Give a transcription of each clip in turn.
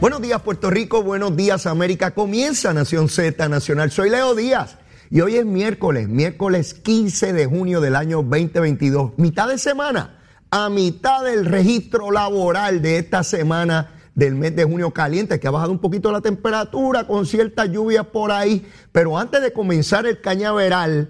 Buenos días Puerto Rico, buenos días América. Comienza Nación Z Nacional. Soy Leo Díaz y hoy es miércoles, miércoles 15 de junio del año 2022, mitad de semana, a mitad del registro laboral de esta semana del mes de junio caliente, que ha bajado un poquito la temperatura con ciertas lluvias por ahí. Pero antes de comenzar el cañaveral,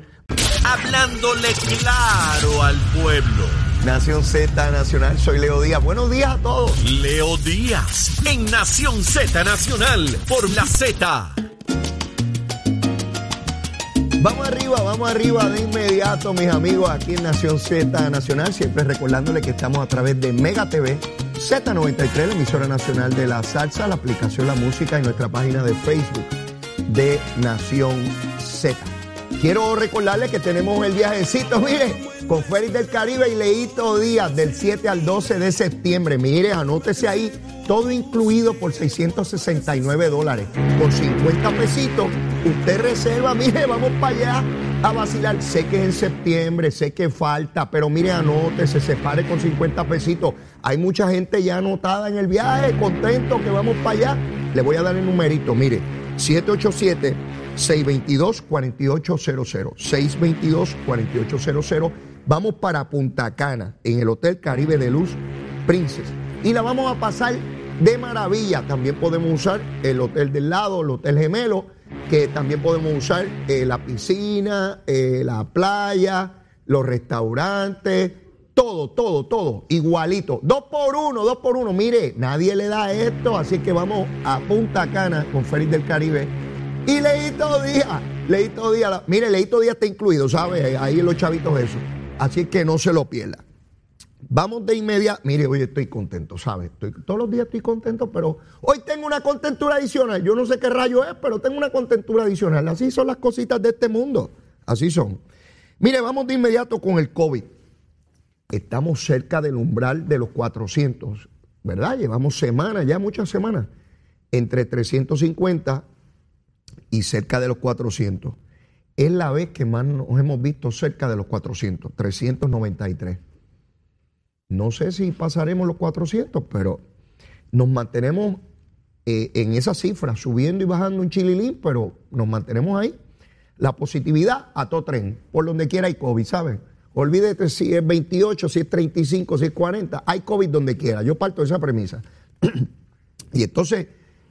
Hablándole claro al pueblo. Nación Z Nacional, soy Leo Díaz. Buenos días a todos. Leo Díaz en Nación Z Nacional por la Z. Vamos arriba, vamos arriba de inmediato, mis amigos, aquí en Nación Z Nacional. Siempre recordándole que estamos a través de Mega TV, Z93, la emisora nacional de la salsa, la aplicación La Música y nuestra página de Facebook de Nación Z. Quiero recordarles que tenemos el viajecito, mire, con Félix del Caribe y Leito Díaz del 7 al 12 de septiembre. Mire, anótese ahí, todo incluido por 669 dólares. Con 50 pesitos, usted reserva, mire, vamos para allá a vacilar. Sé que es en septiembre, sé que falta, pero mire, anótese, se pare con 50 pesitos. Hay mucha gente ya anotada en el viaje, contento que vamos para allá. Le voy a dar el numerito, mire, 787 622-4800. 622-4800. Vamos para Punta Cana, en el Hotel Caribe de Luz Princess. Y la vamos a pasar de maravilla. También podemos usar el hotel del lado, el Hotel Gemelo, que también podemos usar eh, la piscina, eh, la playa, los restaurantes, todo, todo, todo, igualito. Dos por uno, dos por uno. Mire, nadie le da esto, así que vamos a Punta Cana con Félix del Caribe y Leito Díaz, Leito Díaz, mire, Leito Díaz está incluido, ¿sabe? Ahí en los chavitos eso. Así que no se lo pierda. Vamos de inmediato. Mire, hoy estoy contento, ¿sabe? Estoy, todos los días estoy contento, pero hoy tengo una contentura adicional. Yo no sé qué rayo es, pero tengo una contentura adicional. Así son las cositas de este mundo. Así son. Mire, vamos de inmediato con el COVID. Estamos cerca del umbral de los 400, ¿verdad? Llevamos semanas, ya muchas semanas, entre 350 y cerca de los 400. Es la vez que más nos hemos visto cerca de los 400, 393. No sé si pasaremos los 400, pero nos mantenemos eh, en esa cifra, subiendo y bajando un chililín, pero nos mantenemos ahí. La positividad a todo tren, por donde quiera hay COVID, ¿saben? Olvídate si es 28, si es 35, si es 40, hay COVID donde quiera. Yo parto de esa premisa. y entonces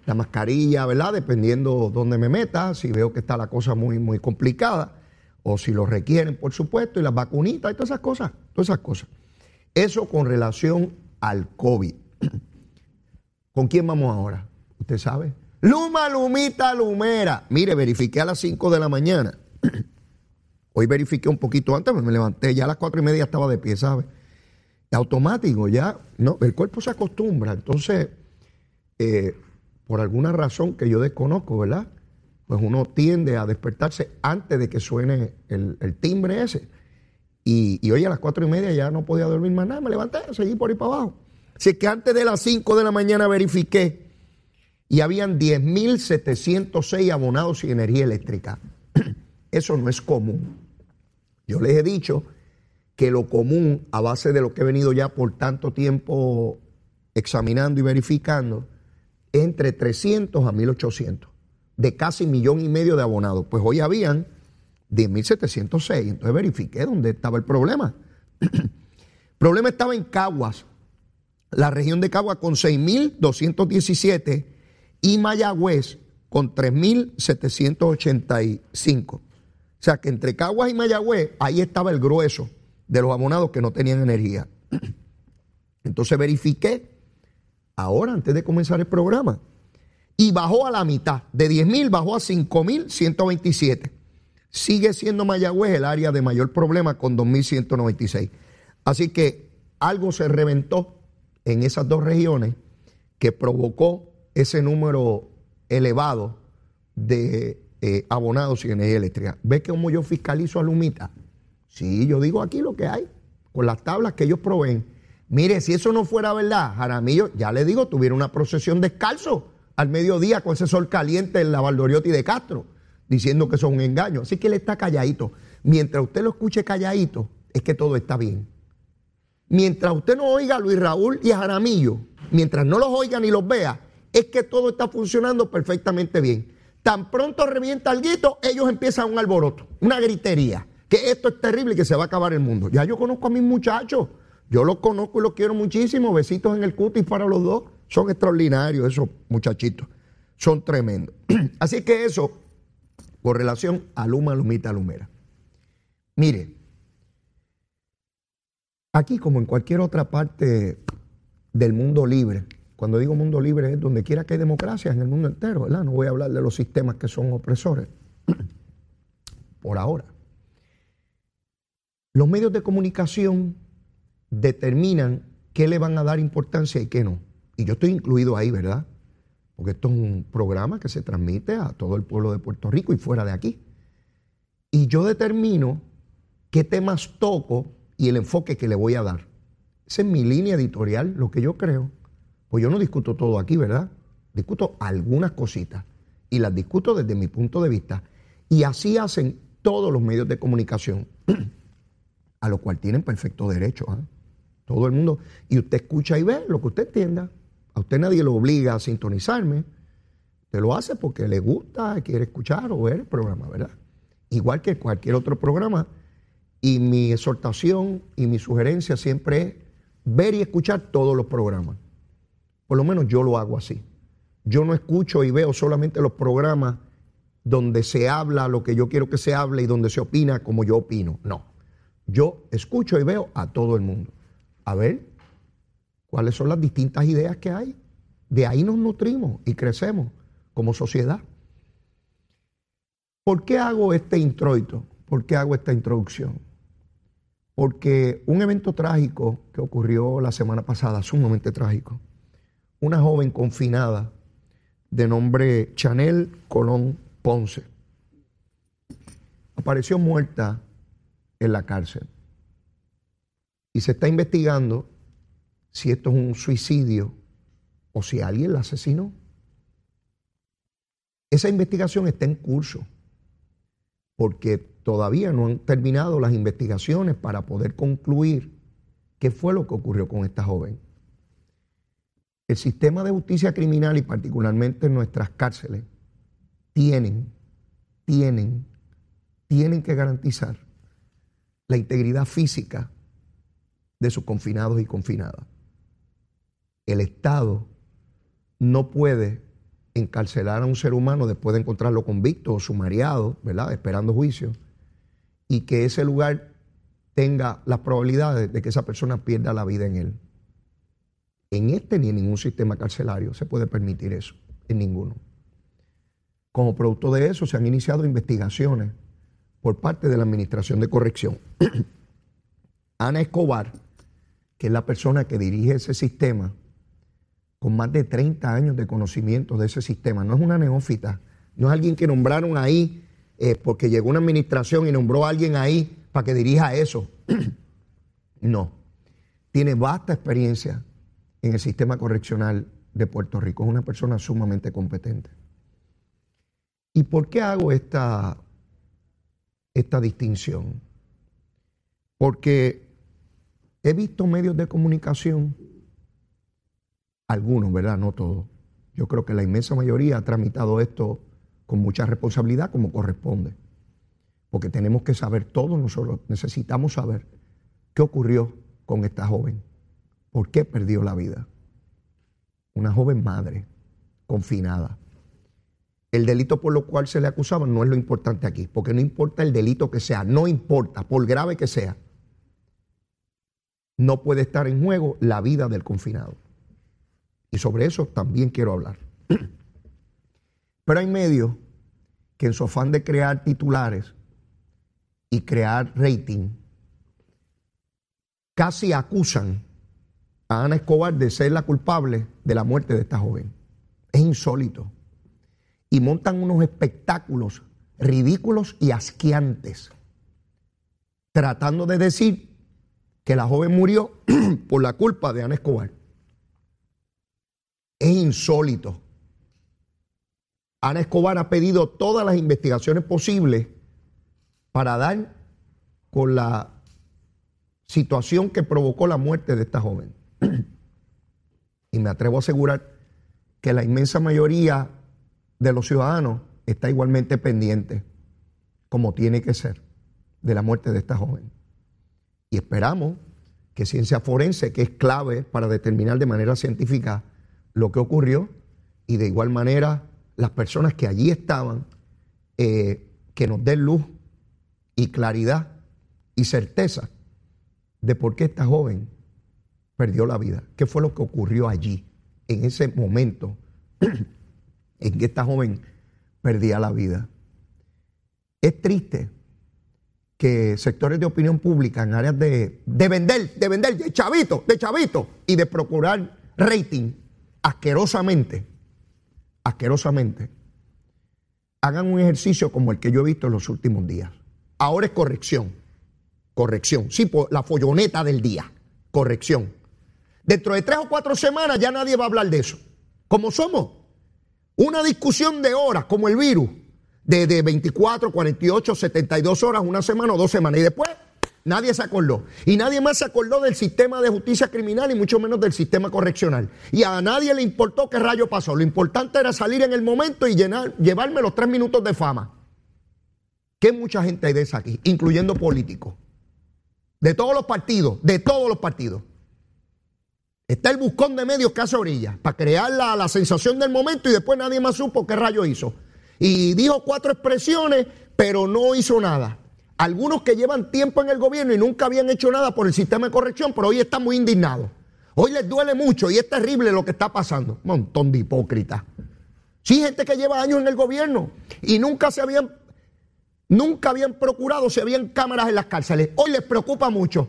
la mascarilla, ¿verdad? Dependiendo dónde me meta, si veo que está la cosa muy, muy complicada, o si lo requieren, por supuesto, y las vacunitas y todas esas cosas, todas esas cosas. Eso con relación al COVID. ¿Con quién vamos ahora? ¿Usted sabe? Luma, Lumita, Lumera. Mire, verifiqué a las 5 de la mañana. Hoy verifiqué un poquito antes, me levanté, ya a las 4 y media estaba de pie, ¿sabe? Automático, ya, no, el cuerpo se acostumbra. Entonces, eh, por alguna razón que yo desconozco, ¿verdad? Pues uno tiende a despertarse antes de que suene el, timbre ese. Y, hoy a las cuatro y media ya no podía dormir más nada, me levanté, seguí por ahí para abajo. Así que antes de las 5 de la mañana verifiqué y habían 10.706 abonados sin energía eléctrica. Eso no es común. Yo les he dicho que lo común, a base de lo que he venido ya por tanto tiempo examinando y verificando, entre 300 a 1800, de casi millón y medio de abonados. Pues hoy habían 10.706. Entonces verifiqué dónde estaba el problema. el problema estaba en Caguas, la región de Caguas con 6.217 y Mayagüez con 3.785. O sea que entre Caguas y Mayagüez, ahí estaba el grueso de los abonados que no tenían energía. Entonces verifiqué ahora, antes de comenzar el programa, y bajó a la mitad. De 10 mil bajó a 5 mil 127. Sigue siendo Mayagüez el área de mayor problema con 2.196. Así que algo se reventó en esas dos regiones que provocó ese número elevado de eh, abonados y energía eléctrica. ¿Ves cómo yo fiscalizo a Lumita? Sí, yo digo aquí lo que hay, con las tablas que ellos proveen. Mire, si eso no fuera verdad, Jaramillo, ya le digo, tuviera una procesión descalzo al mediodía con ese sol caliente en la Valdoriotti de Castro, diciendo que es un engaño. Así que él está calladito. Mientras usted lo escuche calladito, es que todo está bien. Mientras usted no oiga a Luis Raúl y a Jaramillo, mientras no los oiga ni los vea, es que todo está funcionando perfectamente bien. Tan pronto revienta guito, ellos empiezan un alboroto, una gritería, que esto es terrible y que se va a acabar el mundo. Ya yo conozco a mis muchachos, yo los conozco y los quiero muchísimo, besitos en el cutis para los dos, son extraordinarios esos muchachitos, son tremendos. Así que eso, con relación a Luma, Lumita, Lumera. Mire, aquí como en cualquier otra parte del mundo libre, cuando digo mundo libre es donde quiera que hay democracia en el mundo entero, ¿verdad? No voy a hablar de los sistemas que son opresores. Por ahora. Los medios de comunicación determinan qué le van a dar importancia y qué no. Y yo estoy incluido ahí, ¿verdad? Porque esto es un programa que se transmite a todo el pueblo de Puerto Rico y fuera de aquí. Y yo determino qué temas toco y el enfoque que le voy a dar. Esa es mi línea editorial, lo que yo creo. Pues yo no discuto todo aquí, ¿verdad? Discuto algunas cositas y las discuto desde mi punto de vista. Y así hacen todos los medios de comunicación, a lo cual tienen perfecto derecho. ¿eh? Todo el mundo. Y usted escucha y ve lo que usted entienda. A usted nadie lo obliga a sintonizarme. Usted lo hace porque le gusta, quiere escuchar o ver el programa, ¿verdad? Igual que cualquier otro programa. Y mi exhortación y mi sugerencia siempre es ver y escuchar todos los programas. Por lo menos yo lo hago así. Yo no escucho y veo solamente los programas donde se habla lo que yo quiero que se hable y donde se opina como yo opino. No. Yo escucho y veo a todo el mundo. A ver cuáles son las distintas ideas que hay. De ahí nos nutrimos y crecemos como sociedad. ¿Por qué hago este introito? ¿Por qué hago esta introducción? Porque un evento trágico que ocurrió la semana pasada, sumamente trágico, una joven confinada de nombre Chanel Colón Ponce. Apareció muerta en la cárcel. Y se está investigando si esto es un suicidio o si alguien la asesinó. Esa investigación está en curso porque todavía no han terminado las investigaciones para poder concluir qué fue lo que ocurrió con esta joven. El sistema de justicia criminal y particularmente nuestras cárceles tienen, tienen, tienen que garantizar la integridad física de sus confinados y confinadas. El Estado no puede encarcelar a un ser humano después de encontrarlo convicto o sumariado, ¿verdad? Esperando juicio, y que ese lugar tenga las probabilidades de que esa persona pierda la vida en él. En este ni en ningún sistema carcelario se puede permitir eso, en ninguno. Como producto de eso se han iniciado investigaciones por parte de la Administración de Corrección. Ana Escobar, que es la persona que dirige ese sistema, con más de 30 años de conocimiento de ese sistema, no es una neófita, no es alguien que nombraron ahí eh, porque llegó una administración y nombró a alguien ahí para que dirija eso. no, tiene vasta experiencia en el sistema correccional de Puerto Rico. Es una persona sumamente competente. ¿Y por qué hago esta, esta distinción? Porque he visto medios de comunicación, algunos, ¿verdad? No todos. Yo creo que la inmensa mayoría ha tramitado esto con mucha responsabilidad como corresponde. Porque tenemos que saber todo nosotros, necesitamos saber qué ocurrió con esta joven. ¿Por qué perdió la vida? Una joven madre, confinada. El delito por lo cual se le acusaba no es lo importante aquí, porque no importa el delito que sea, no importa, por grave que sea, no puede estar en juego la vida del confinado. Y sobre eso también quiero hablar. Pero hay medios que en su afán de crear titulares y crear rating, casi acusan a Ana Escobar de ser la culpable de la muerte de esta joven. Es insólito. Y montan unos espectáculos ridículos y asqueantes, tratando de decir que la joven murió por la culpa de Ana Escobar. Es insólito. Ana Escobar ha pedido todas las investigaciones posibles para dar con la situación que provocó la muerte de esta joven. y me atrevo a asegurar que la inmensa mayoría de los ciudadanos está igualmente pendiente, como tiene que ser, de la muerte de esta joven. Y esperamos que ciencia forense, que es clave para determinar de manera científica lo que ocurrió, y de igual manera las personas que allí estaban, eh, que nos den luz y claridad y certeza de por qué esta joven perdió la vida, qué fue lo que ocurrió allí, en ese momento en que esta joven perdía la vida. Es triste que sectores de opinión pública en áreas de, de vender, de vender, de chavito, de chavito y de procurar rating asquerosamente, asquerosamente, hagan un ejercicio como el que yo he visto en los últimos días. Ahora es corrección, corrección, sí, la folloneta del día, corrección. Dentro de tres o cuatro semanas ya nadie va a hablar de eso. Como somos, una discusión de horas, como el virus, de, de 24, 48, 72 horas, una semana o dos semanas. Y después nadie se acordó. Y nadie más se acordó del sistema de justicia criminal y mucho menos del sistema correccional. Y a nadie le importó qué rayo pasó. Lo importante era salir en el momento y llenar, llevarme los tres minutos de fama. Que mucha gente hay de esa aquí, incluyendo políticos. De todos los partidos, de todos los partidos. Está el buscón de medios que hace orilla para crear la, sensación del momento y después nadie más supo qué rayo hizo. Y dijo cuatro expresiones, pero no hizo nada. Algunos que llevan tiempo en el gobierno y nunca habían hecho nada por el sistema de corrección, pero hoy están muy indignados. Hoy les duele mucho y es terrible lo que está pasando. Montón de hipócritas. Sí, gente que lleva años en el gobierno y nunca se habían, nunca habían procurado si habían cámaras en las cárceles. Hoy les preocupa mucho.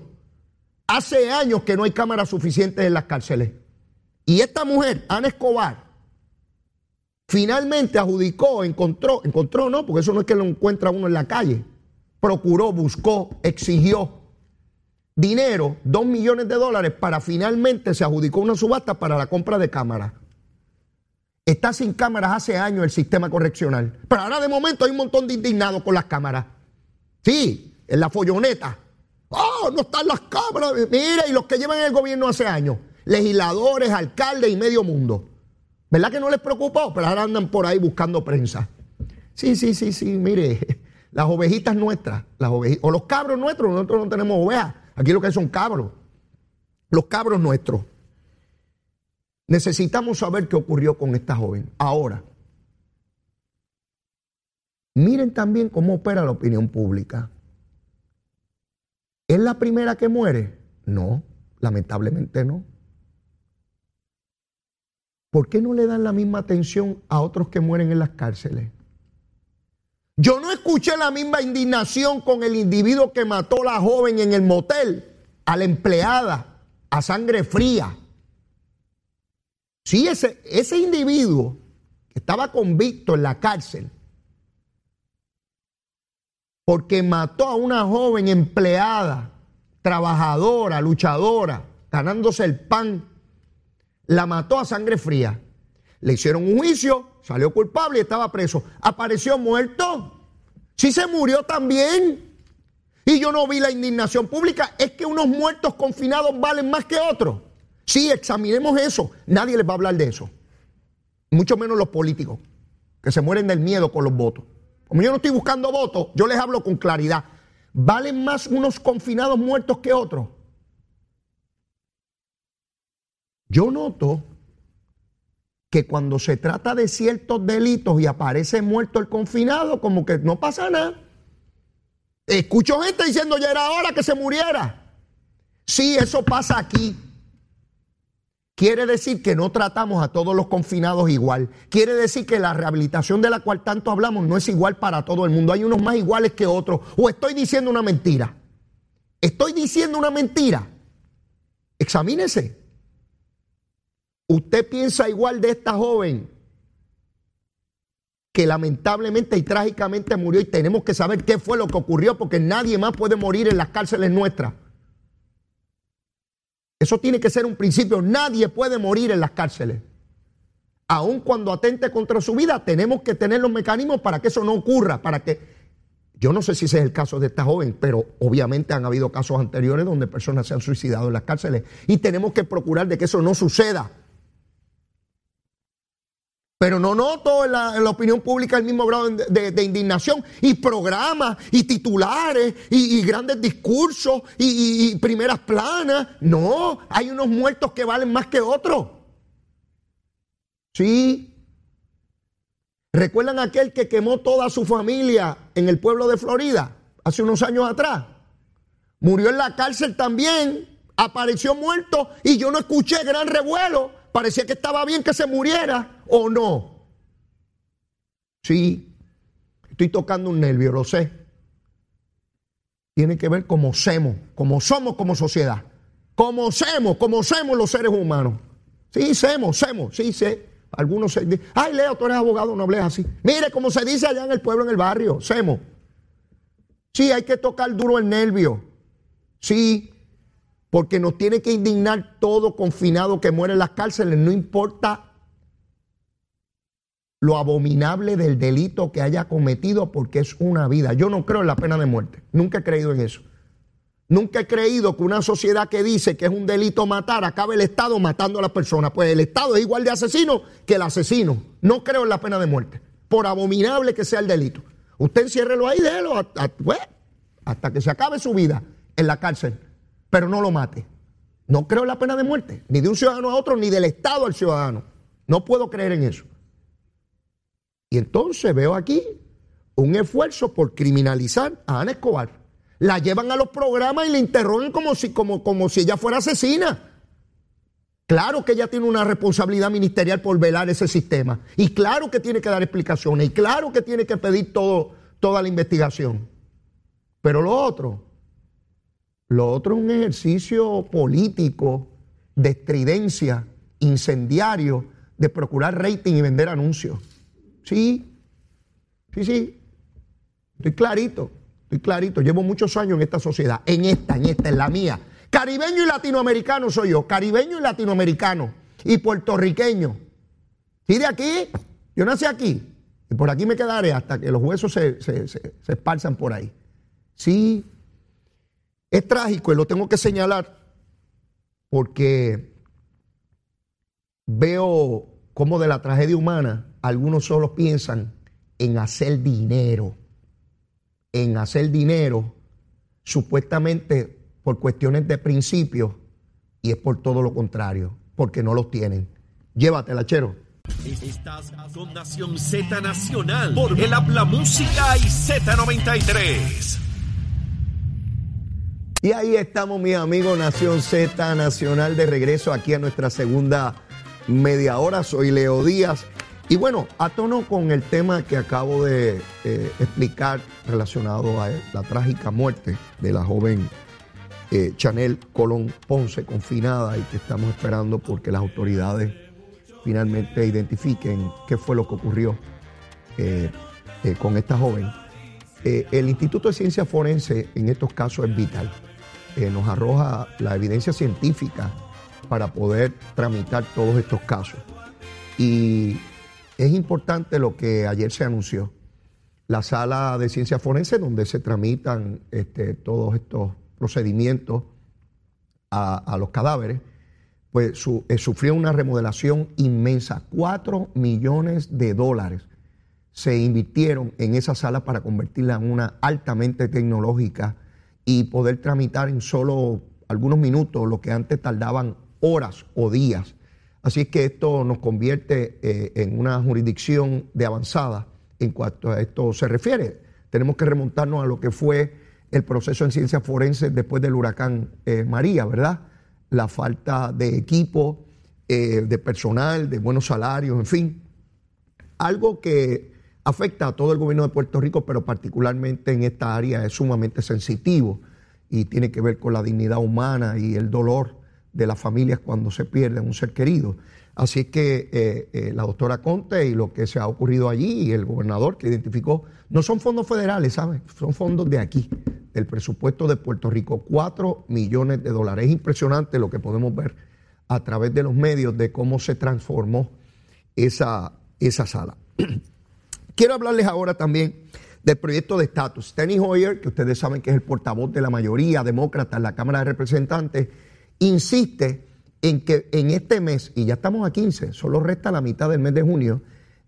Hace años que no hay cámaras suficientes en las cárceles. Y esta mujer, Ana Escobar, finalmente adjudicó, encontró, encontró no, porque eso no es que lo encuentra uno en la calle, procuró, buscó, exigió dinero, dos millones de dólares, para finalmente se adjudicó una subasta para la compra de cámaras. Está sin cámaras hace años el sistema correccional. Pero ahora de momento hay un montón de indignados con las cámaras. Sí, en la folloneta. Oh, no están las cámaras. Mira, y los que llevan el gobierno hace años, legisladores, alcaldes y medio mundo. ¿Verdad que no les preocupó? Pero ahora andan por ahí buscando prensa. Sí, sí, sí, sí, mire, las ovejitas nuestras, o los cabros nuestros, nosotros no tenemos ovejas, aquí lo que son cabros, los cabros nuestros. Necesitamos saber qué ocurrió con esta joven. Ahora, miren también cómo opera la opinión pública. ¿Es la primera que muere? No, lamentablemente no. ¿Por qué no le dan la misma atención a otros que mueren en las cárceles? Yo no escuché la misma indignación con el individuo que mató a la joven en el motel, a la empleada, a sangre fría. Sí, ese, ese individuo estaba convicto en la cárcel porque mató a una joven empleada, trabajadora, luchadora, ganándose el pan. La mató a sangre fría. Le hicieron un juicio, salió culpable y estaba preso. Apareció muerto. Sí se murió también. Y yo no vi la indignación pública. Es que unos muertos confinados valen más que otros. Sí, examinemos eso. Nadie les va a hablar de eso. Mucho menos los políticos, que se mueren del miedo con los votos. Como yo no estoy buscando votos, yo les hablo con claridad. ¿Valen más unos confinados muertos que otros? Yo noto que cuando se trata de ciertos delitos y aparece muerto el confinado, como que no pasa nada. Escucho gente diciendo ya era hora que se muriera. Sí, eso pasa aquí. Quiere decir que no tratamos a todos los confinados igual. Quiere decir que la rehabilitación de la cual tanto hablamos no es igual para todo el mundo. Hay unos más iguales que otros. O estoy diciendo una mentira. Estoy diciendo una mentira. Examínese. ¿Usted piensa igual de esta joven que lamentablemente y trágicamente murió y tenemos que saber qué fue lo que ocurrió porque nadie más puede morir en las cárceles nuestras? Eso tiene que ser un principio. Nadie puede morir en las cárceles. Aun cuando atente contra su vida, tenemos que tener los mecanismos para que eso no ocurra, para que... Yo no sé si ese es el caso de esta joven, pero obviamente han habido casos anteriores donde personas se han suicidado en las cárceles y tenemos que procurar de que eso no suceda. Pero no noto en la, opinión pública el mismo grado de, indignación y programas y titulares y, grandes discursos y, y, primeras planas. No, hay unos muertos que valen más que otros. Sí. ¿Recuerdan aquel que quemó toda su familia en el pueblo de Florida hace unos años atrás? Murió en la cárcel también, apareció muerto y yo no escuché gran revuelo parecía que estaba bien que se muriera o no. Sí, estoy tocando un nervio, lo sé. Tiene que ver cómo somos, cómo somos como sociedad. Cómo somos, cómo somos los seres humanos. Sí, somos, somos, sí, sé. Algunos se dicen, ay Leo, tú eres abogado, no hables así. Mire cómo se dice allá en el pueblo, en el barrio, semos. Sí, hay que tocar duro el nervio. Sí, porque nos tiene que indignar todo confinado que muere en las cárceles, no importa lo abominable del delito que haya cometido, porque es una vida. Yo no creo en la pena de muerte, nunca he creído en eso. Nunca he creído que una sociedad que dice que es un delito matar, acabe el Estado matando a las personas. Pues el Estado es igual de asesino que el asesino. No creo en la pena de muerte, por abominable que sea el delito. Usted enciérrelo ahí, déjelo pues, hasta que se acabe su vida en la cárcel pero no lo mate. No creo en la pena de muerte, ni de un ciudadano a otro, ni del Estado al ciudadano. No puedo creer en eso. Y entonces veo aquí un esfuerzo por criminalizar a Ana Escobar. La llevan a los programas y le interrogan como si, como, como si ella fuera asesina. Claro que ella tiene una responsabilidad ministerial por velar ese sistema. Y claro que tiene que dar explicaciones. Y claro que tiene que pedir todo, toda la investigación. Pero lo otro, lo otro es un ejercicio político de estridencia, incendiario, de procurar rating y vender anuncios. Sí, sí, sí. Estoy clarito, estoy clarito. Llevo muchos años en esta sociedad, en esta, en esta, en la mía. Caribeño y latinoamericano soy yo, caribeño y latinoamericano, y puertorriqueño. ¿Sí de aquí? Yo nací aquí, y por aquí me quedaré hasta que los huesos se, se, se, se esparzan por ahí. Sí, es trágico y lo tengo que señalar porque veo cómo de la tragedia humana algunos solo piensan en hacer dinero, en hacer dinero supuestamente por cuestiones de principio y es por todo lo contrario, porque no los tienen. Llévatela, chero. Estás con Nación Z Nacional por el Habla Música y Z93. Y ahí estamos, mis amigos, Nación Z Nacional, de regreso aquí a nuestra segunda media hora. Soy Leo Díaz. Y bueno, a tono con el tema que acabo de eh, explicar relacionado a la trágica muerte de la joven eh, Chanel Colón Ponce, confinada, y que estamos esperando porque las autoridades finalmente identifiquen qué fue lo que ocurrió eh, con esta joven. el Instituto de Ciencia Forense en estos casos es vital nos arroja la evidencia científica para poder tramitar todos estos casos. Y es importante lo que ayer se anunció, la sala de ciencia forense donde se tramitan este, todos estos procedimientos a, los cadáveres, pues eh, sufrió una remodelación inmensa, 4 millones de dólares se invirtieron en esa sala para convertirla en una altamente tecnológica y poder tramitar en solo algunos minutos lo que antes tardaban horas o días. Así es que esto nos convierte eh, en una jurisdicción de avanzada en cuanto a esto se refiere. Tenemos que remontarnos a lo que fue el proceso en ciencias forenses después del huracán eh, María, ¿verdad? La falta de equipo eh, de personal, de buenos salarios, en fin. Algo que afecta a todo el gobierno de Puerto Rico, pero particularmente en esta área es sumamente sensitivo y tiene que ver con la dignidad humana y el dolor de las familias cuando se pierde un ser querido. Así que eh, eh, la doctora Conte y lo que se ha ocurrido allí y el gobernador que identificó, no son fondos federales, ¿sabes? Son fondos de aquí, del presupuesto de Puerto Rico, 4 millones de dólares. Es impresionante lo que podemos ver a través de los medios de cómo se transformó esa, esa sala. Quiero hablarles ahora también del proyecto de estatus. Steny Hoyer, que ustedes saben que es el portavoz de la mayoría demócrata en la Cámara de Representantes, insiste en que en este mes, y ya estamos a 15, solo resta la mitad del mes de junio,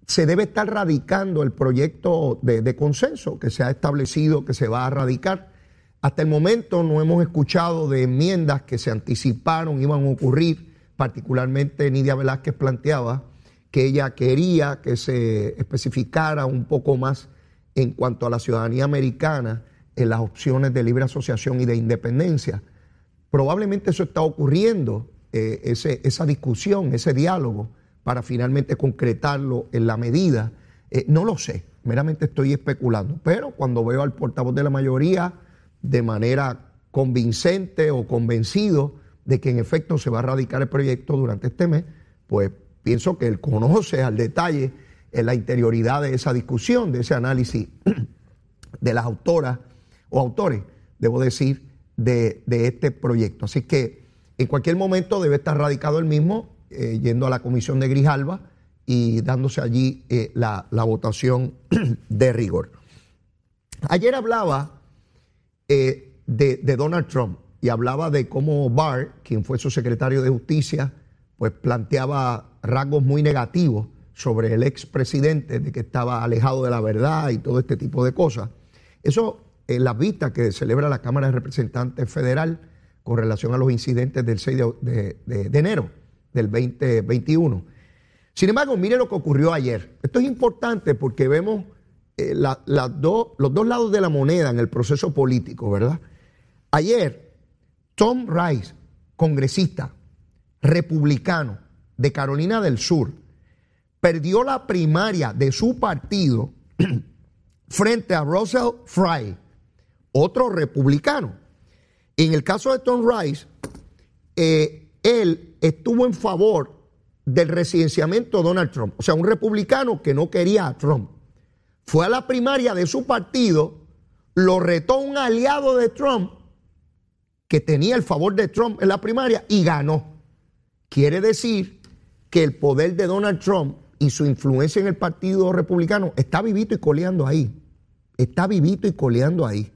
se debe estar radicando el proyecto de, de, consenso que se ha establecido que se va a radicar. Hasta el momento no hemos escuchado de enmiendas que se anticiparon, iban a ocurrir, particularmente Nidia Velázquez planteaba que ella quería que se especificara un poco más en cuanto a la ciudadanía americana en las opciones de libre asociación y de independencia. Probablemente eso está ocurriendo, eh, esa discusión, ese diálogo, para finalmente concretarlo en la medida. Eh, no lo sé, meramente estoy especulando, pero cuando veo al portavoz de la mayoría de manera convincente o convencido de que en efecto se va a radicar el proyecto durante este mes, pues pienso que él conoce al detalle en la interioridad de esa discusión, de ese análisis de las autoras o autores, debo decir, de, este proyecto. Así que en cualquier momento debe estar radicado el mismo, eh, yendo a la comisión de Grijalba y dándose allí eh, la, votación de rigor. Ayer hablaba eh, de, de Donald Trump y hablaba de cómo Barr, quien fue su secretario de Justicia, pues planteaba rasgos muy negativos sobre el expresidente, de que estaba alejado de la verdad y todo este tipo de cosas. Eso en la vista que celebra la Cámara de Representantes Federal con relación a los incidentes del 6 de, enero del 2021. Sin embargo, mire lo que ocurrió ayer. Esto es importante porque vemos eh, los dos lados de la moneda en el proceso político, ¿verdad? Ayer, Tom Rice, congresista, republicano de Carolina del Sur perdió la primaria de su partido frente a Russell Fry, otro republicano. En el caso de Tom Rice, eh, él estuvo en favor del residenciamiento de Donald Trump, o sea, un republicano que no quería a Trump. Fue a la primaria de su partido, lo retó un aliado de Trump que tenía el favor de Trump en la primaria y ganó. Quiere decir que el poder de Donald Trump y su influencia en el Partido Republicano está vivito y coleando ahí. Está vivito y coleando ahí.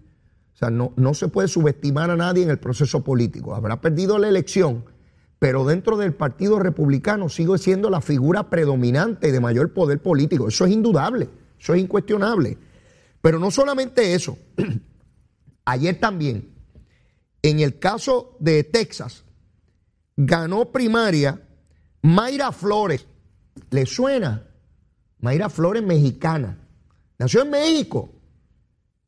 O sea, no, no se puede subestimar a nadie en el proceso político. Habrá perdido la elección, pero dentro del Partido Republicano sigue siendo la figura predominante de mayor poder político. Eso es indudable, eso es incuestionable. Pero no solamente eso. Ayer también, en el caso de Texas, ganó primaria Mayra Flores. ¿Le suena? Mayra Flores mexicana. Nació en México,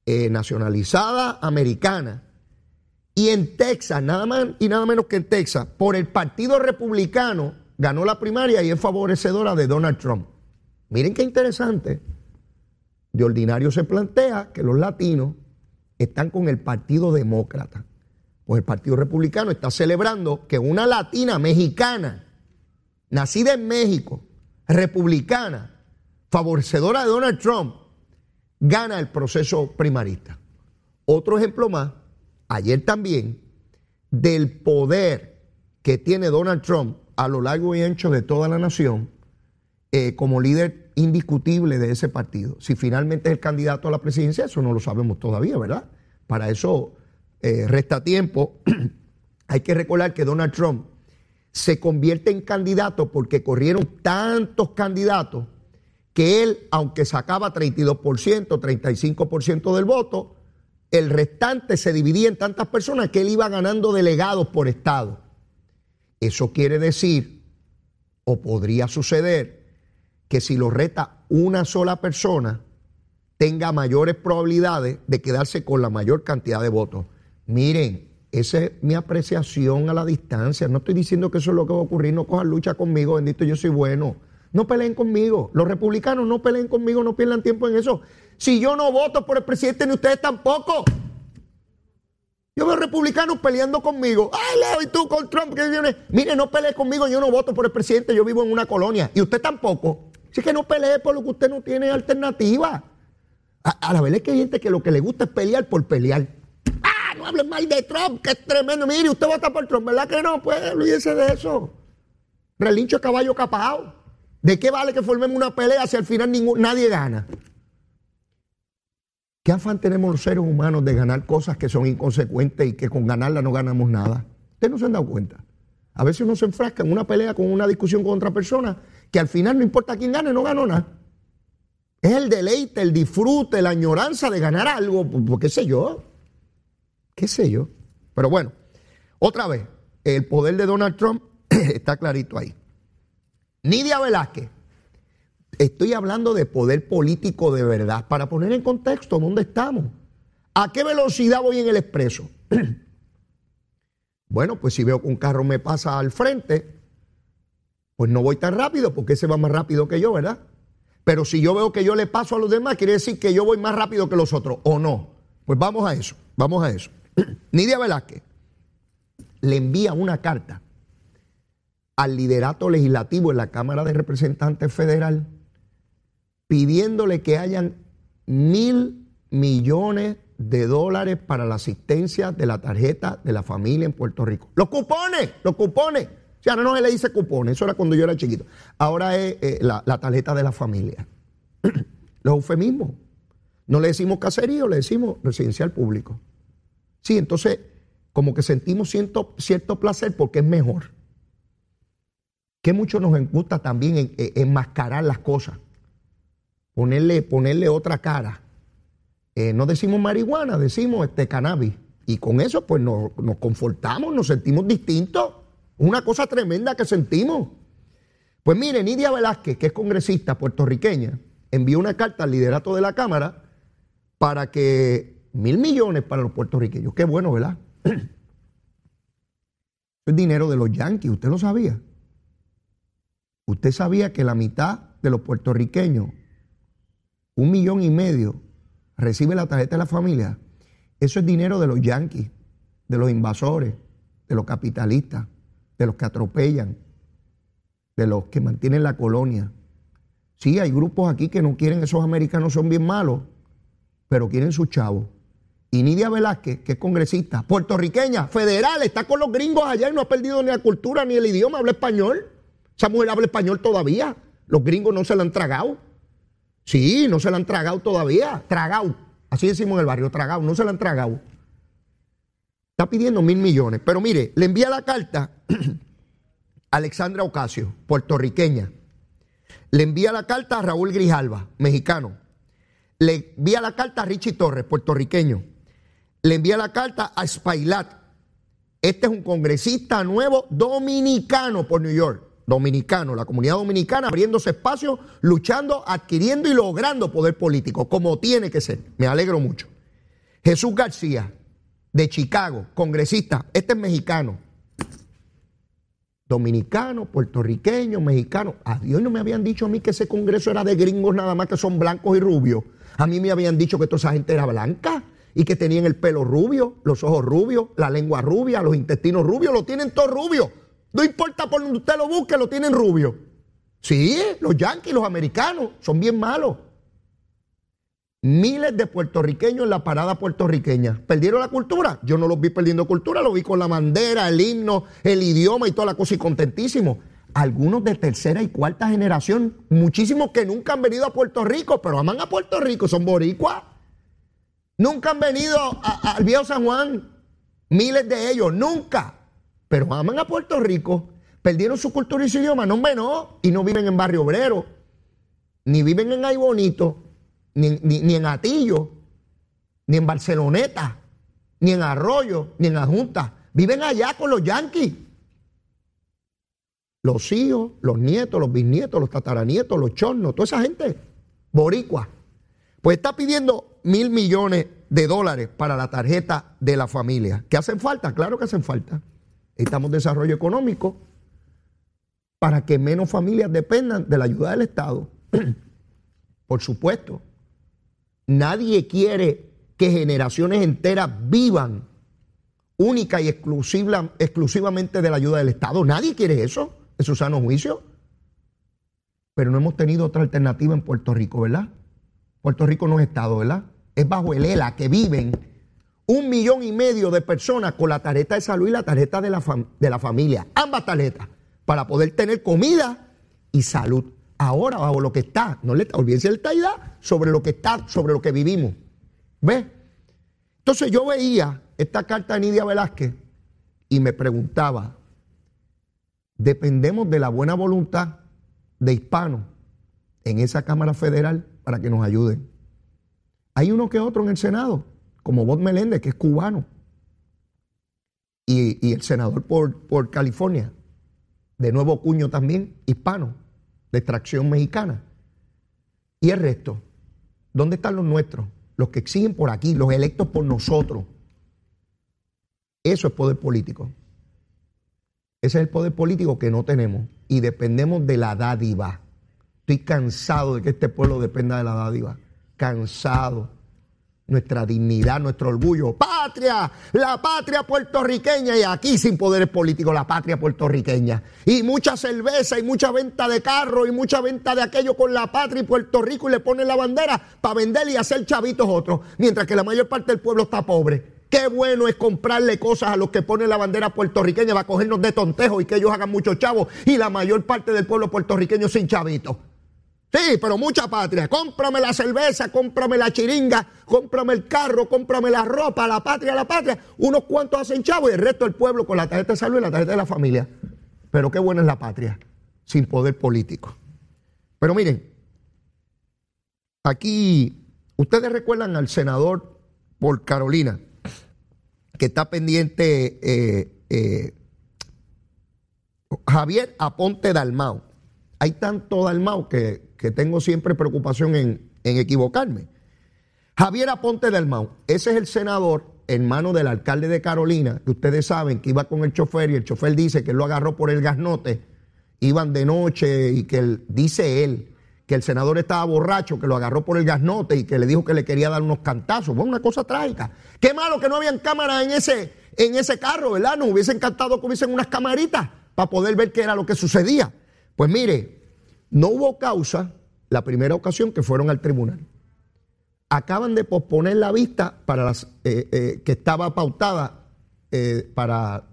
eh, nacionalizada americana. Y en Texas, nada más y nada menos que en Texas, por el Partido Republicano, ganó la primaria y es favorecedora de Donald Trump. Miren qué interesante. De ordinario se plantea que los latinos están con el Partido Demócrata pues el Partido Republicano está celebrando que una latina mexicana, nacida en México, republicana, favorecedora de Donald Trump, gana el proceso primarista. Otro ejemplo más, ayer también, del poder que tiene Donald Trump a lo largo y ancho de toda la nación eh, como líder indiscutible de ese partido. Si finalmente es el candidato a la presidencia, eso no lo sabemos todavía, ¿verdad? Para eso eh, resta tiempo, hay que recordar que Donald Trump se convierte en candidato porque corrieron tantos candidatos que él, aunque sacaba 32%, 35% del voto, el restante se dividía en tantas personas que él iba ganando delegados por estado. Eso quiere decir, o podría suceder, que si lo reta una sola persona, tenga mayores probabilidades de quedarse con la mayor cantidad de votos. Miren, esa es mi apreciación a la distancia. No estoy diciendo que eso es lo que va a ocurrir. No cojan lucha conmigo, bendito, yo soy bueno. No peleen conmigo. Los republicanos no peleen conmigo, no pierdan tiempo en eso. Si yo no voto por el presidente, ni ustedes tampoco. Yo veo republicanos peleando conmigo. Ay, Leo, y tú con Trump que viene. Mire, no pelee conmigo, yo no voto por el presidente, yo vivo en una colonia. Y usted tampoco. Así que no pelee por lo que usted no tiene alternativa. A, la verdad es que hay gente que lo que le gusta es pelear por pelear. No hablen mal de Trump, que es tremendo. Mire, usted vota por Trump, ¿verdad que no? Pues olvídese de eso. Relincho caballo capao. ¿De qué vale que formemos una pelea si al final nadie gana? ¿Qué afán tenemos los seres humanos de ganar cosas que son inconsecuentes y que con ganarla no ganamos nada? Ustedes no se han dado cuenta. A veces uno se enfrasca en una pelea con una discusión con otra persona que al final no importa quién gane, no ganó nada. Es el deleite, el disfrute, la añoranza de ganar algo, pues, qué sé yo, qué sé yo. Pero bueno, otra vez, el poder de Donald Trump está clarito ahí. Nidia Velázquez Estoy hablando de poder político de verdad, para poner en contexto dónde estamos. ¿A qué velocidad voy en el expreso? bueno, pues si veo que un carro me pasa al frente, pues no voy tan rápido porque ese va más rápido que yo, ¿verdad? Pero si yo veo que yo le paso a los demás, quiere decir que yo voy más rápido que los otros, ¿o no? Pues vamos a eso, vamos a eso. Nidia Velázquez le envía una carta al liderato legislativo en la Cámara de Representantes Federal pidiéndole que hayan mil millones de dólares para la asistencia de la tarjeta de la familia en Puerto Rico. Los cupones, los cupones. O sea, no se le dice cupones, eso era cuando yo era chiquito. Ahora es eh, la, tarjeta de la familia. Los eufemismos. No le decimos caserío, le decimos residencial público. Sí, entonces, como que sentimos cierto, cierto placer porque es mejor. Que mucho nos gusta también enmascarar las cosas ponerle, ponerle otra cara. Eh, no decimos marihuana, decimos este cannabis. Y con eso pues nos, confortamos, nos sentimos distintos. Una cosa tremenda que sentimos. Pues mire, Nidia Velázquez, que es congresista puertorriqueña, envió una carta al liderato de la Cámara para que mil millones para los puertorriqueños. Qué bueno, ¿verdad? Es dinero de los yanquis, ¿usted lo sabía? ¿Usted sabía que la mitad de los puertorriqueños un millón y medio recibe la tarjeta de la familia, eso es dinero de los yanquis, de los invasores, de los capitalistas, de los que atropellan, de los que mantienen la colonia. Sí, hay grupos aquí que no quieren, esos americanos son bien malos, pero quieren su chavo. Y Nidia Velázquez, que es congresista, puertorriqueña, federal, está con los gringos allá y no ha perdido ni la cultura ni el idioma, habla español. Esa mujer habla español todavía. Los gringos no se la han tragado. Sí, no se la han tragado todavía. Tragado. Así decimos en el barrio, tragado. No se la han tragado. Está pidiendo mil millones. Pero mire, le envía la carta a Alexandra Ocasio, puertorriqueña. Le envía la carta a Raúl Grijalva, mexicano. Le envía la carta a Richie Torres, puertorriqueño. Le envía la carta a Spailat. Este es un congresista nuevo dominicano por New York dominicano, la comunidad dominicana abriéndose espacio, luchando, adquiriendo y logrando poder político, como tiene que ser. Me alegro mucho. Jesús García, de Chicago, congresista, este es mexicano. Dominicano, puertorriqueño, mexicano. A Dios no me habían dicho a mí que ese congreso era de gringos nada más que son blancos y rubios. A mí me habían dicho que toda esa gente era blanca y que tenían el pelo rubio, los ojos rubios, la lengua rubia, los intestinos rubios, lo tienen todos rubios. No importa por donde usted lo busque, lo tienen rubio. Sí, los yanquis, los americanos, son bien malos. Miles de puertorriqueños en la parada puertorriqueña. ¿Perdieron la cultura? Yo no los vi perdiendo cultura, lo vi con la bandera, el himno, el idioma y toda la cosa y contentísimo. Algunos de tercera y cuarta generación, muchísimos que nunca han venido a Puerto Rico, pero aman a Puerto Rico, son boricuas. Nunca han venido al viejo San Juan. Miles de ellos, nunca pero aman a Puerto Rico, perdieron su cultura y su idioma, no, no, y no viven en Barrio Obrero, ni viven en Ay Bonito, ni, ni, en Atillo, ni en Barceloneta, ni en Arroyo, ni en la Junta. Viven allá con los yanquis. Los hijos, los nietos, los bisnietos, los tataranietos, los chornos, toda esa gente, boricua. Pues está pidiendo mil millones de dólares para la tarjeta de la familia. ¿Qué hacen falta? Claro que hacen falta. Necesitamos desarrollo económico para que menos familias dependan de la ayuda del Estado. Por supuesto, nadie quiere que generaciones enteras vivan única y exclusiva, exclusivamente de la ayuda del Estado. Nadie quiere eso, en su sano juicio. Pero no hemos tenido otra alternativa en Puerto Rico, ¿verdad? Puerto Rico no es Estado, ¿verdad? Es bajo el ELA que viven un millón y medio de personas con la tarjeta de salud y la tarjeta de la, de la familia. Ambas tarjetas, para poder tener comida y salud. Ahora, bajo lo que está, no le olvídense el taida sobre lo que está, sobre lo que vivimos. ¿Ves? Entonces yo veía esta carta de Nidia Velázquez y me preguntaba, ¿dependemos de la buena voluntad de hispanos en esa Cámara Federal para que nos ayuden? Hay uno que otro en el Senado, como Bob Meléndez, que es cubano, y, el senador por, por California, de nuevo cuño también, hispano, de extracción mexicana. Y el resto, ¿dónde están los nuestros? Los que exigen por aquí, los electos por nosotros. Eso es poder político. Ese es el poder político que no tenemos y dependemos de la dádiva. Estoy cansado de que este pueblo dependa de la dádiva. Cansado. Nuestra dignidad, nuestro orgullo. Patria, la patria puertorriqueña y aquí sin poderes políticos, la patria puertorriqueña. Y mucha cerveza y mucha venta de carro y mucha venta de aquello con la patria y Puerto Rico y le ponen la bandera para vender y hacer chavitos otros, mientras que la mayor parte del pueblo está pobre. Qué bueno es comprarle cosas a los que ponen la bandera puertorriqueña va a cogernos de tontejo y que ellos hagan muchos chavos y la mayor parte del pueblo puertorriqueño sin chavitos. Sí, pero mucha patria. Cómprame la cerveza, cómprame la chiringa, cómprame el carro, cómprame la ropa, la patria, la patria. Unos cuantos hacen chavos y el resto del pueblo con la tarjeta de salud y la tarjeta de la familia. Pero qué buena es la patria, sin poder político. Pero miren, aquí, ustedes recuerdan al senador por Carolina, que está pendiente eh, eh, Javier Aponte Dalmao. Hay tanto Dalmao que, que tengo siempre preocupación en, en, equivocarme. Javier Aponte Dalmao, ese es el senador, hermano del alcalde de Carolina, que ustedes saben que iba con el chofer y el chofer dice que lo agarró por el gasnote, iban de noche y que dice él, que el senador estaba borracho, que lo agarró por el gasnote y que le dijo que le quería dar unos cantazos. Fue una cosa trágica. Qué malo que no habían cámaras en ese, en ese carro, ¿verdad? Nos hubiese encantado que hubiesen unas camaritas para poder ver qué era lo que sucedía. Pues mire, no hubo causa la primera ocasión que fueron al tribunal. Acaban de posponer la vista para las, eh, eh, que estaba pautada eh, para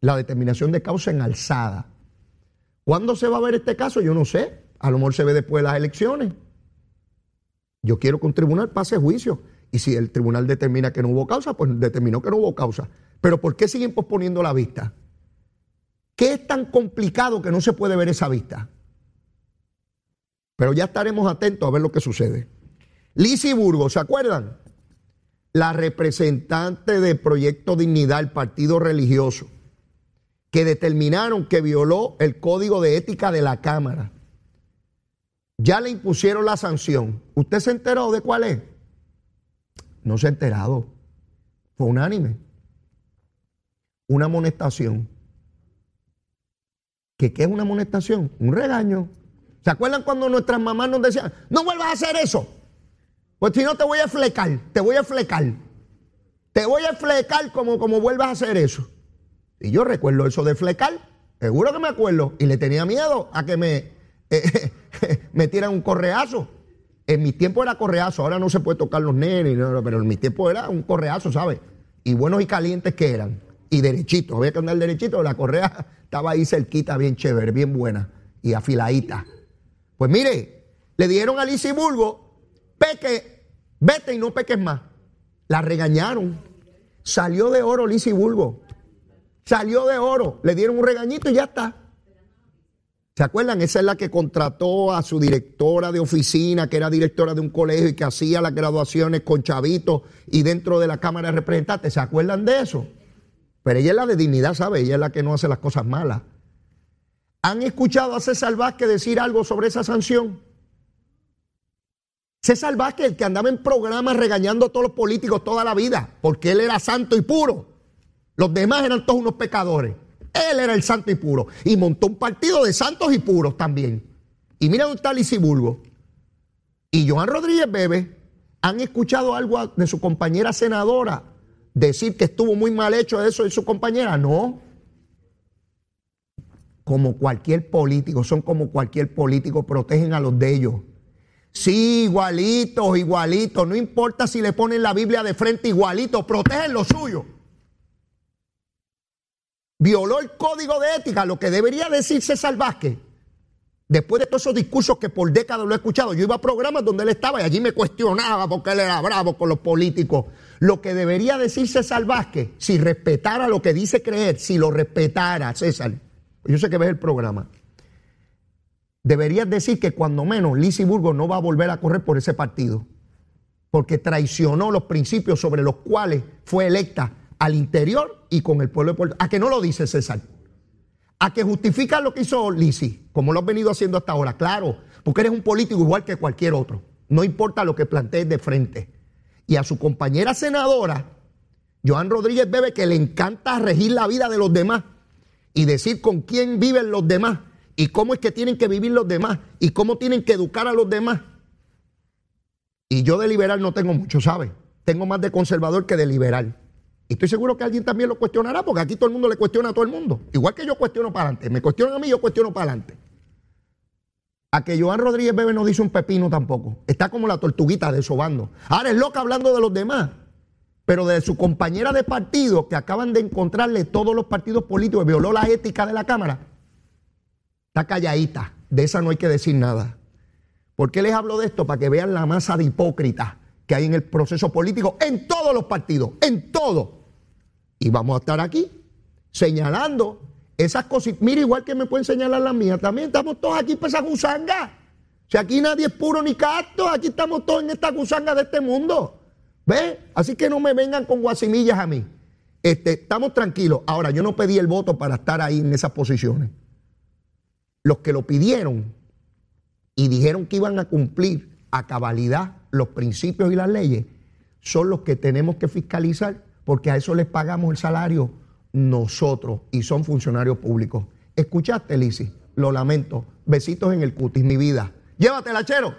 la determinación de causa en alzada. ¿Cuándo se va a ver este caso? Yo no sé. A lo mejor se ve después de las elecciones. Yo quiero que un tribunal pase juicio. Y si el tribunal determina que no hubo causa, pues determinó que no hubo causa. Pero ¿por qué siguen posponiendo la vista? ¿Qué es tan complicado que no se puede ver esa vista? Pero ya estaremos atentos a ver lo que sucede. Lisi Burgos, ¿se acuerdan? La representante del Proyecto Dignidad, el partido religioso, que determinaron que violó el código de ética de la Cámara ya le impusieron la sanción. ¿Usted se enteró de cuál es? No se ha enterado. Fue unánime. Una amonestación. ¿Qué, ¿Qué es una amonestación? Un regaño. ¿Se acuerdan cuando nuestras mamás nos decían, no vuelvas a hacer eso? Pues si no te voy a flecar, te voy a flecar. Te voy a flecar como, como vuelvas a hacer eso. Y yo recuerdo eso de flecar, seguro que me acuerdo, y le tenía miedo a que me, eh, me tiran un correazo. En mi tiempo era correazo, ahora no se puede tocar los nenes, pero en mi tiempo era un correazo, ¿sabes? Y buenos y calientes que eran. Y derechitos, había que andar derechito, la correa estaba ahí cerquita, bien chévere, bien buena y afiladita. Pues mire, le dieron a Bulgo, peque, vete y no peques más. La regañaron. Salió de oro Bulgo. Salió de oro. Le dieron un regañito y ya está. ¿Se acuerdan? Esa es la que contrató a su directora de oficina, que era directora de un colegio y que hacía las graduaciones con chavitos y dentro de la Cámara de Representantes. ¿Se acuerdan de eso? Pero ella es la de dignidad, ¿sabe? Ella es la que no hace las cosas malas. ¿Han escuchado a César Vázquez decir algo sobre esa sanción? César Vázquez, el que andaba en programas regañando a todos los políticos toda la vida, porque él era santo y puro. Los demás eran todos unos pecadores. Él era el santo y puro. Y montó un partido de santos y puros también. Y mira dónde está Lisiburgo. Y Joan Rodríguez Bebe han escuchado algo de su compañera senadora decir que estuvo muy mal hecho eso de su compañera. No. Como cualquier político, son como cualquier político, protegen a los de ellos. Sí, igualitos, igualitos. No importa si le ponen la Biblia de frente, igualitos, protegen lo suyo. Violó el código de ética, lo que debería decirse César Vázquez. Después de todos esos discursos que por décadas lo he escuchado, yo iba a programas donde él estaba y allí me cuestionaba porque él era bravo con los políticos. Lo que debería decirse César Vázquez, si respetara lo que dice creer, si lo respetara, César, yo sé que ves el programa, deberías decir que cuando menos Lizy Burgos no va a volver a correr por ese partido, porque traicionó los principios sobre los cuales fue electa al interior y con el pueblo de Puerto ¿A que no lo dice César? ¿A que justifica lo que hizo Lisi, como lo has venido haciendo hasta ahora? Claro, porque eres un político igual que cualquier otro. No importa lo que plantees de frente. Y a su compañera senadora, Joan Rodríguez Bebe, que le encanta regir la vida de los demás y decir con quién viven los demás y cómo es que tienen que vivir los demás y cómo tienen que educar a los demás. Y yo de liberal no tengo mucho, ¿sabe? Tengo más de conservador que de liberal. Y estoy seguro que alguien también lo cuestionará, porque aquí todo el mundo le cuestiona a todo el mundo. Igual que yo cuestiono para adelante. Me cuestionan a mí, yo cuestiono para adelante. A que Joan Rodríguez Bebe no dice un pepino tampoco. Está como la tortuguita de sobando. Ahora es loca hablando de los demás. Pero de su compañera de partido, que acaban de encontrarle todos los partidos políticos, violó la ética de la Cámara, Está calladita. De esa no hay que decir nada. ¿Por qué les hablo de esto? Para que vean la masa de hipócritas que hay en el proceso político, en todos los partidos, en todo. Y vamos a estar aquí señalando esas cosas. Mira, igual que me pueden señalar las mías, también estamos todos aquí para esa gusanga. Si aquí nadie es puro ni casto, aquí estamos todos en esta gusanga de este mundo. ¿Ve? Así que no me vengan con guasimillas a mí. Este, estamos tranquilos. Ahora, yo no pedí el voto para estar ahí en esas posiciones los que lo pidieron y dijeron que iban a cumplir a cabalidad los principios y las leyes, son los que tenemos que fiscalizar porque a eso les pagamos el salario nosotros y son funcionarios públicos. ¿Escuchaste, Lisi? Lo lamento. Besitos en el cutis, mi vida. Llévatela, chero.